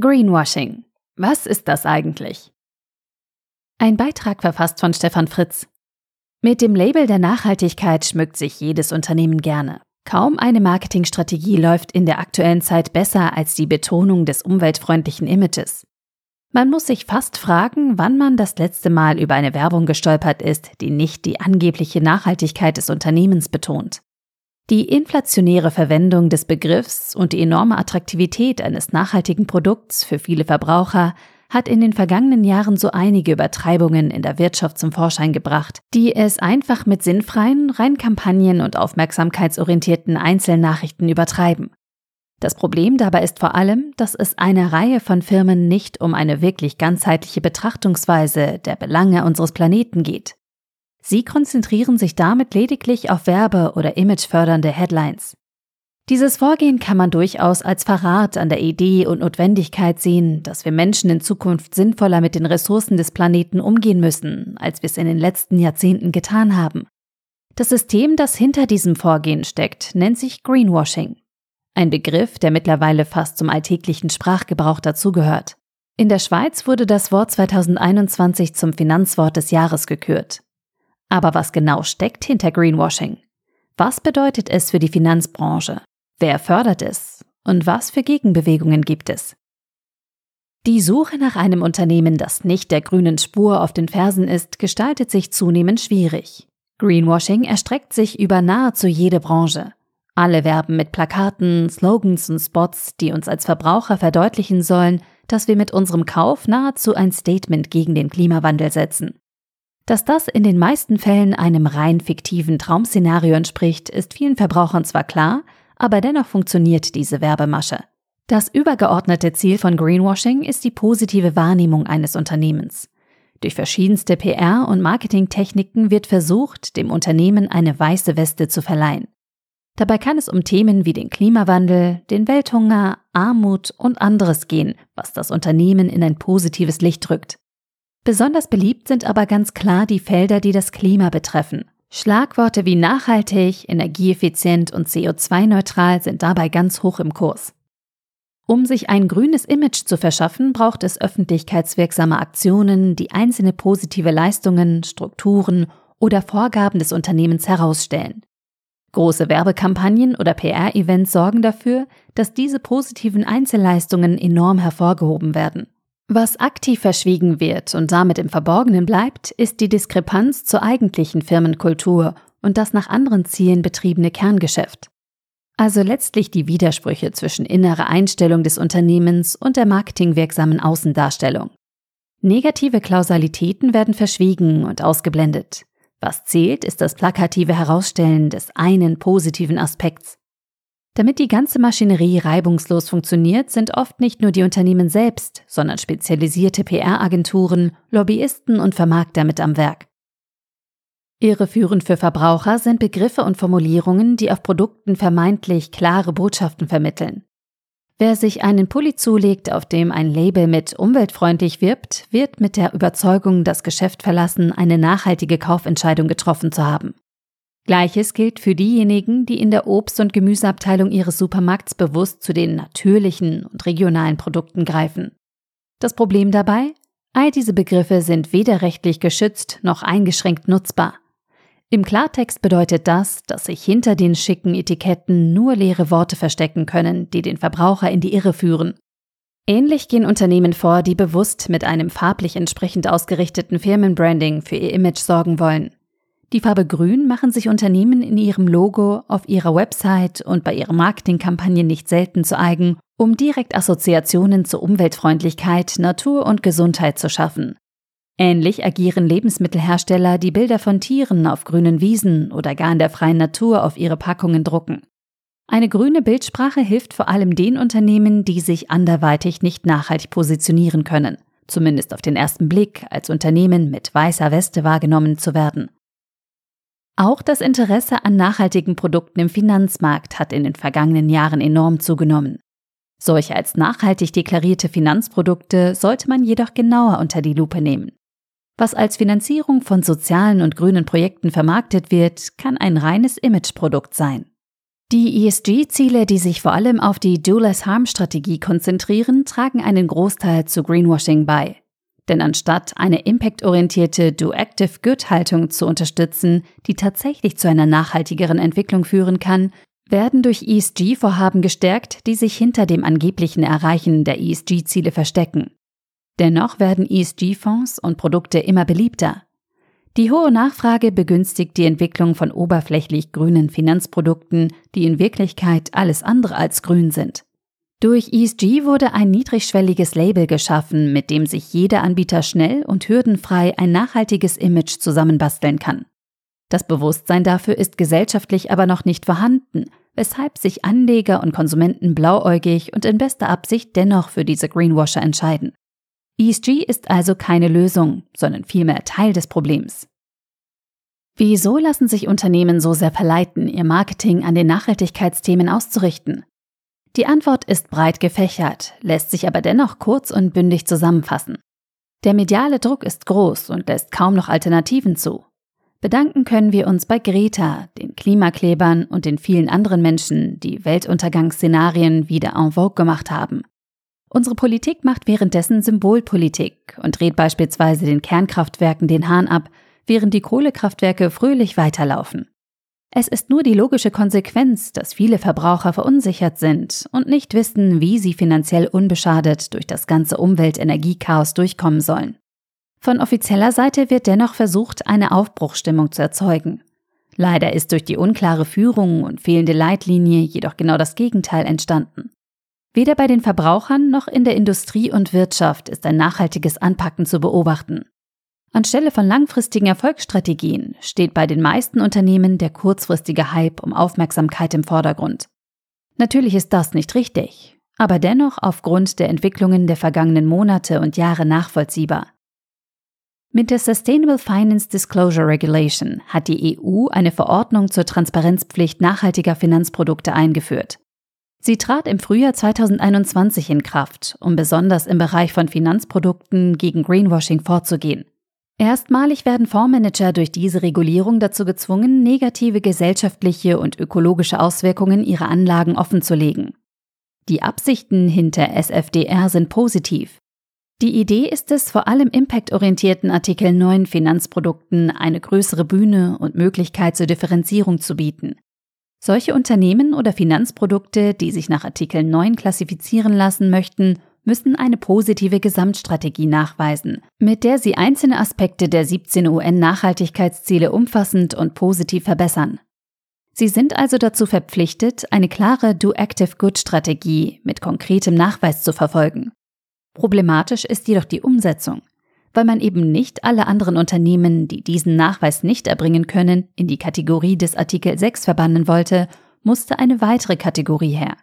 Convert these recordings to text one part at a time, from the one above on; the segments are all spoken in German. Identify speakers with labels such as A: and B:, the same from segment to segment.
A: Greenwashing. Was ist das eigentlich? Ein Beitrag verfasst von Stefan Fritz. Mit dem Label der Nachhaltigkeit schmückt sich jedes Unternehmen gerne. Kaum eine Marketingstrategie läuft in der aktuellen Zeit besser als die Betonung des umweltfreundlichen Images. Man muss sich fast fragen, wann man das letzte Mal über eine Werbung gestolpert ist, die nicht die angebliche Nachhaltigkeit des Unternehmens betont. Die inflationäre Verwendung des Begriffs und die enorme Attraktivität eines nachhaltigen Produkts für viele Verbraucher hat in den vergangenen Jahren so einige Übertreibungen in der Wirtschaft zum Vorschein gebracht, die es einfach mit sinnfreien, rein Kampagnen und aufmerksamkeitsorientierten Einzelnachrichten übertreiben. Das Problem dabei ist vor allem, dass es einer Reihe von Firmen nicht um eine wirklich ganzheitliche Betrachtungsweise der Belange unseres Planeten geht. Sie konzentrieren sich damit lediglich auf werbe- oder imagefördernde Headlines. Dieses Vorgehen kann man durchaus als Verrat an der Idee und Notwendigkeit sehen, dass wir Menschen in Zukunft sinnvoller mit den Ressourcen des Planeten umgehen müssen, als wir es in den letzten Jahrzehnten getan haben. Das System, das hinter diesem Vorgehen steckt, nennt sich Greenwashing. Ein Begriff, der mittlerweile fast zum alltäglichen Sprachgebrauch dazugehört. In der Schweiz wurde das Wort 2021 zum Finanzwort des Jahres gekürt. Aber was genau steckt hinter Greenwashing? Was bedeutet es für die Finanzbranche? Wer fördert es? Und was für Gegenbewegungen gibt es? Die Suche nach einem Unternehmen, das nicht der grünen Spur auf den Fersen ist, gestaltet sich zunehmend schwierig. Greenwashing erstreckt sich über nahezu jede Branche. Alle werben mit Plakaten, Slogans und Spots, die uns als Verbraucher verdeutlichen sollen, dass wir mit unserem Kauf nahezu ein Statement gegen den Klimawandel setzen. Dass das in den meisten Fällen einem rein fiktiven Traumszenario entspricht, ist vielen Verbrauchern zwar klar, aber dennoch funktioniert diese Werbemasche. Das übergeordnete Ziel von Greenwashing ist die positive Wahrnehmung eines Unternehmens. Durch verschiedenste PR- und Marketingtechniken wird versucht, dem Unternehmen eine weiße Weste zu verleihen. Dabei kann es um Themen wie den Klimawandel, den Welthunger, Armut und anderes gehen, was das Unternehmen in ein positives Licht rückt. Besonders beliebt sind aber ganz klar die Felder, die das Klima betreffen. Schlagworte wie nachhaltig, energieeffizient und CO2-neutral sind dabei ganz hoch im Kurs. Um sich ein grünes Image zu verschaffen, braucht es öffentlichkeitswirksame Aktionen, die einzelne positive Leistungen, Strukturen oder Vorgaben des Unternehmens herausstellen. Große Werbekampagnen oder PR-Events sorgen dafür, dass diese positiven Einzelleistungen enorm hervorgehoben werden. Was aktiv verschwiegen wird und damit im Verborgenen bleibt, ist die Diskrepanz zur eigentlichen Firmenkultur und das nach anderen Zielen betriebene Kerngeschäft. Also letztlich die Widersprüche zwischen innerer Einstellung des Unternehmens und der marketingwirksamen Außendarstellung. Negative Klausalitäten werden verschwiegen und ausgeblendet. Was zählt, ist das plakative Herausstellen des einen positiven Aspekts. Damit die ganze Maschinerie reibungslos funktioniert, sind oft nicht nur die Unternehmen selbst, sondern spezialisierte PR-Agenturen, Lobbyisten und Vermarkter mit am Werk. Irreführend für Verbraucher sind Begriffe und Formulierungen, die auf Produkten vermeintlich klare Botschaften vermitteln. Wer sich einen Pulli zulegt, auf dem ein Label mit umweltfreundlich wirbt, wird mit der Überzeugung das Geschäft verlassen, eine nachhaltige Kaufentscheidung getroffen zu haben. Gleiches gilt für diejenigen, die in der Obst- und Gemüseabteilung ihres Supermarkts bewusst zu den natürlichen und regionalen Produkten greifen. Das Problem dabei? All diese Begriffe sind weder rechtlich geschützt noch eingeschränkt nutzbar. Im Klartext bedeutet das, dass sich hinter den schicken Etiketten nur leere Worte verstecken können, die den Verbraucher in die Irre führen. Ähnlich gehen Unternehmen vor, die bewusst mit einem farblich entsprechend ausgerichteten Firmenbranding für ihr Image sorgen wollen. Die Farbe Grün machen sich Unternehmen in ihrem Logo, auf ihrer Website und bei ihren Marketingkampagnen nicht selten zu eigen, um direkt Assoziationen zur Umweltfreundlichkeit, Natur und Gesundheit zu schaffen. Ähnlich agieren Lebensmittelhersteller, die Bilder von Tieren auf grünen Wiesen oder gar in der freien Natur auf ihre Packungen drucken. Eine grüne Bildsprache hilft vor allem den Unternehmen, die sich anderweitig nicht nachhaltig positionieren können, zumindest auf den ersten Blick als Unternehmen mit weißer Weste wahrgenommen zu werden. Auch das Interesse an nachhaltigen Produkten im Finanzmarkt hat in den vergangenen Jahren enorm zugenommen. Solche als nachhaltig deklarierte Finanzprodukte sollte man jedoch genauer unter die Lupe nehmen. Was als Finanzierung von sozialen und grünen Projekten vermarktet wird, kann ein reines Imageprodukt sein. Die ESG-Ziele, die sich vor allem auf die Do Less Harm-Strategie konzentrieren, tragen einen Großteil zu Greenwashing bei. Denn anstatt eine impactorientierte Do-Active Good-Haltung zu unterstützen, die tatsächlich zu einer nachhaltigeren Entwicklung führen kann, werden durch ESG-Vorhaben gestärkt, die sich hinter dem angeblichen Erreichen der ESG-Ziele verstecken. Dennoch werden ESG-Fonds und Produkte immer beliebter. Die hohe Nachfrage begünstigt die Entwicklung von oberflächlich grünen Finanzprodukten, die in Wirklichkeit alles andere als grün sind. Durch ESG wurde ein niedrigschwelliges Label geschaffen, mit dem sich jeder Anbieter schnell und hürdenfrei ein nachhaltiges Image zusammenbasteln kann. Das Bewusstsein dafür ist gesellschaftlich aber noch nicht vorhanden, weshalb sich Anleger und Konsumenten blauäugig und in bester Absicht dennoch für diese Greenwasher entscheiden. ESG ist also keine Lösung, sondern vielmehr Teil des Problems. Wieso lassen sich Unternehmen so sehr verleiten, ihr Marketing an den Nachhaltigkeitsthemen auszurichten? Die Antwort ist breit gefächert, lässt sich aber dennoch kurz und bündig zusammenfassen. Der mediale Druck ist groß und lässt kaum noch Alternativen zu. Bedanken können wir uns bei Greta, den Klimaklebern und den vielen anderen Menschen, die Weltuntergangsszenarien wieder en vogue gemacht haben. Unsere Politik macht währenddessen Symbolpolitik und dreht beispielsweise den Kernkraftwerken den Hahn ab, während die Kohlekraftwerke fröhlich weiterlaufen. Es ist nur die logische Konsequenz, dass viele Verbraucher verunsichert sind und nicht wissen, wie sie finanziell unbeschadet durch das ganze Umwelt-Energiechaos durchkommen sollen. Von offizieller Seite wird dennoch versucht, eine Aufbruchstimmung zu erzeugen. Leider ist durch die unklare Führung und fehlende Leitlinie jedoch genau das Gegenteil entstanden. Weder bei den Verbrauchern noch in der Industrie und Wirtschaft ist ein nachhaltiges Anpacken zu beobachten. Anstelle von langfristigen Erfolgsstrategien steht bei den meisten Unternehmen der kurzfristige Hype um Aufmerksamkeit im Vordergrund. Natürlich ist das nicht richtig, aber dennoch aufgrund der Entwicklungen der vergangenen Monate und Jahre nachvollziehbar. Mit der Sustainable Finance Disclosure Regulation hat die EU eine Verordnung zur Transparenzpflicht nachhaltiger Finanzprodukte eingeführt. Sie trat im Frühjahr 2021 in Kraft, um besonders im Bereich von Finanzprodukten gegen Greenwashing vorzugehen. Erstmalig werden Fondsmanager durch diese Regulierung dazu gezwungen, negative gesellschaftliche und ökologische Auswirkungen ihrer Anlagen offenzulegen. Die Absichten hinter SFDR sind positiv. Die Idee ist es, vor allem impactorientierten Artikel 9 Finanzprodukten eine größere Bühne und Möglichkeit zur Differenzierung zu bieten. Solche Unternehmen oder Finanzprodukte, die sich nach Artikel 9 klassifizieren lassen möchten, müssen eine positive Gesamtstrategie nachweisen, mit der sie einzelne Aspekte der 17 UN-Nachhaltigkeitsziele umfassend und positiv verbessern. Sie sind also dazu verpflichtet, eine klare Do-Active-Good-Strategie mit konkretem Nachweis zu verfolgen. Problematisch ist jedoch die Umsetzung, weil man eben nicht alle anderen Unternehmen, die diesen Nachweis nicht erbringen können, in die Kategorie des Artikel 6 verbannen wollte, musste eine weitere Kategorie her.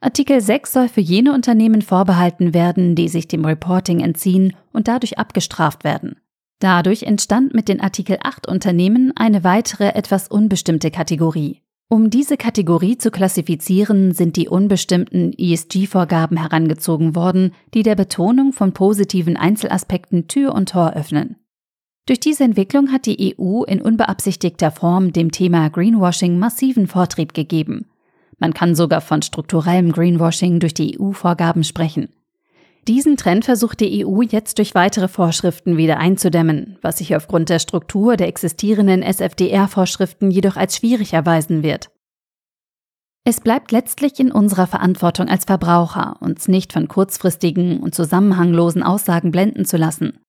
A: Artikel 6 soll für jene Unternehmen vorbehalten werden, die sich dem Reporting entziehen und dadurch abgestraft werden. Dadurch entstand mit den Artikel 8 Unternehmen eine weitere, etwas unbestimmte Kategorie. Um diese Kategorie zu klassifizieren, sind die unbestimmten ESG-Vorgaben herangezogen worden, die der Betonung von positiven Einzelaspekten Tür und Tor öffnen. Durch diese Entwicklung hat die EU in unbeabsichtigter Form dem Thema Greenwashing massiven Vortrieb gegeben man kann sogar von strukturellem Greenwashing durch die EU-Vorgaben sprechen. Diesen Trend versucht die EU jetzt durch weitere Vorschriften wieder einzudämmen, was sich aufgrund der Struktur der existierenden SFDR-Vorschriften jedoch als schwierig erweisen wird. Es bleibt letztlich in unserer Verantwortung als Verbraucher, uns nicht von kurzfristigen und zusammenhanglosen Aussagen blenden zu lassen.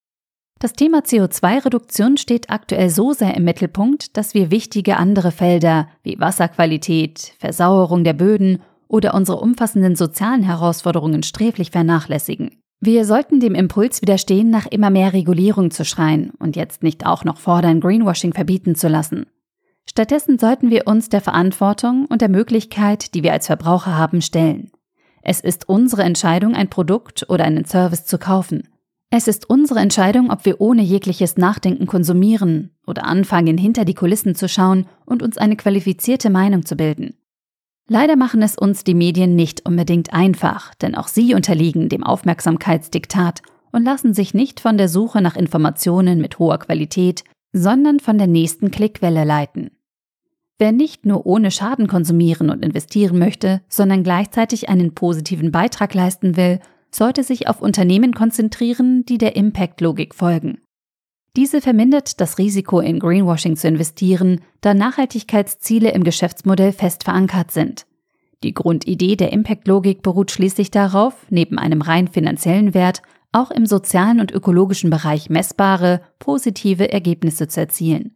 A: Das Thema CO2-Reduktion steht aktuell so sehr im Mittelpunkt, dass wir wichtige andere Felder wie Wasserqualität, Versauerung der Böden oder unsere umfassenden sozialen Herausforderungen sträflich vernachlässigen. Wir sollten dem Impuls widerstehen, nach immer mehr Regulierung zu schreien und jetzt nicht auch noch fordern, Greenwashing verbieten zu lassen. Stattdessen sollten wir uns der Verantwortung und der Möglichkeit, die wir als Verbraucher haben, stellen. Es ist unsere Entscheidung, ein Produkt oder einen Service zu kaufen. Es ist unsere Entscheidung, ob wir ohne jegliches Nachdenken konsumieren oder anfangen, hinter die Kulissen zu schauen und uns eine qualifizierte Meinung zu bilden. Leider machen es uns die Medien nicht unbedingt einfach, denn auch sie unterliegen dem Aufmerksamkeitsdiktat und lassen sich nicht von der Suche nach Informationen mit hoher Qualität, sondern von der nächsten Klickwelle leiten. Wer nicht nur ohne Schaden konsumieren und investieren möchte, sondern gleichzeitig einen positiven Beitrag leisten will, sollte sich auf Unternehmen konzentrieren, die der Impact-Logik folgen. Diese vermindert das Risiko, in Greenwashing zu investieren, da Nachhaltigkeitsziele im Geschäftsmodell fest verankert sind. Die Grundidee der Impact-Logik beruht schließlich darauf, neben einem rein finanziellen Wert auch im sozialen und ökologischen Bereich messbare, positive Ergebnisse zu erzielen.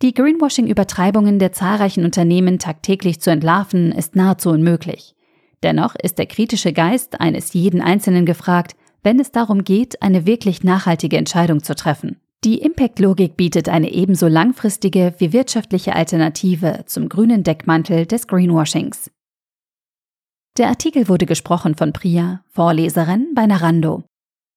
A: Die Greenwashing-Übertreibungen der zahlreichen Unternehmen tagtäglich zu entlarven, ist nahezu unmöglich. Dennoch ist der kritische Geist eines jeden Einzelnen gefragt, wenn es darum geht, eine wirklich nachhaltige Entscheidung zu treffen. Die Impact-Logik bietet eine ebenso langfristige wie wirtschaftliche Alternative zum grünen Deckmantel des Greenwashings. Der Artikel wurde gesprochen von Priya, Vorleserin bei Narando.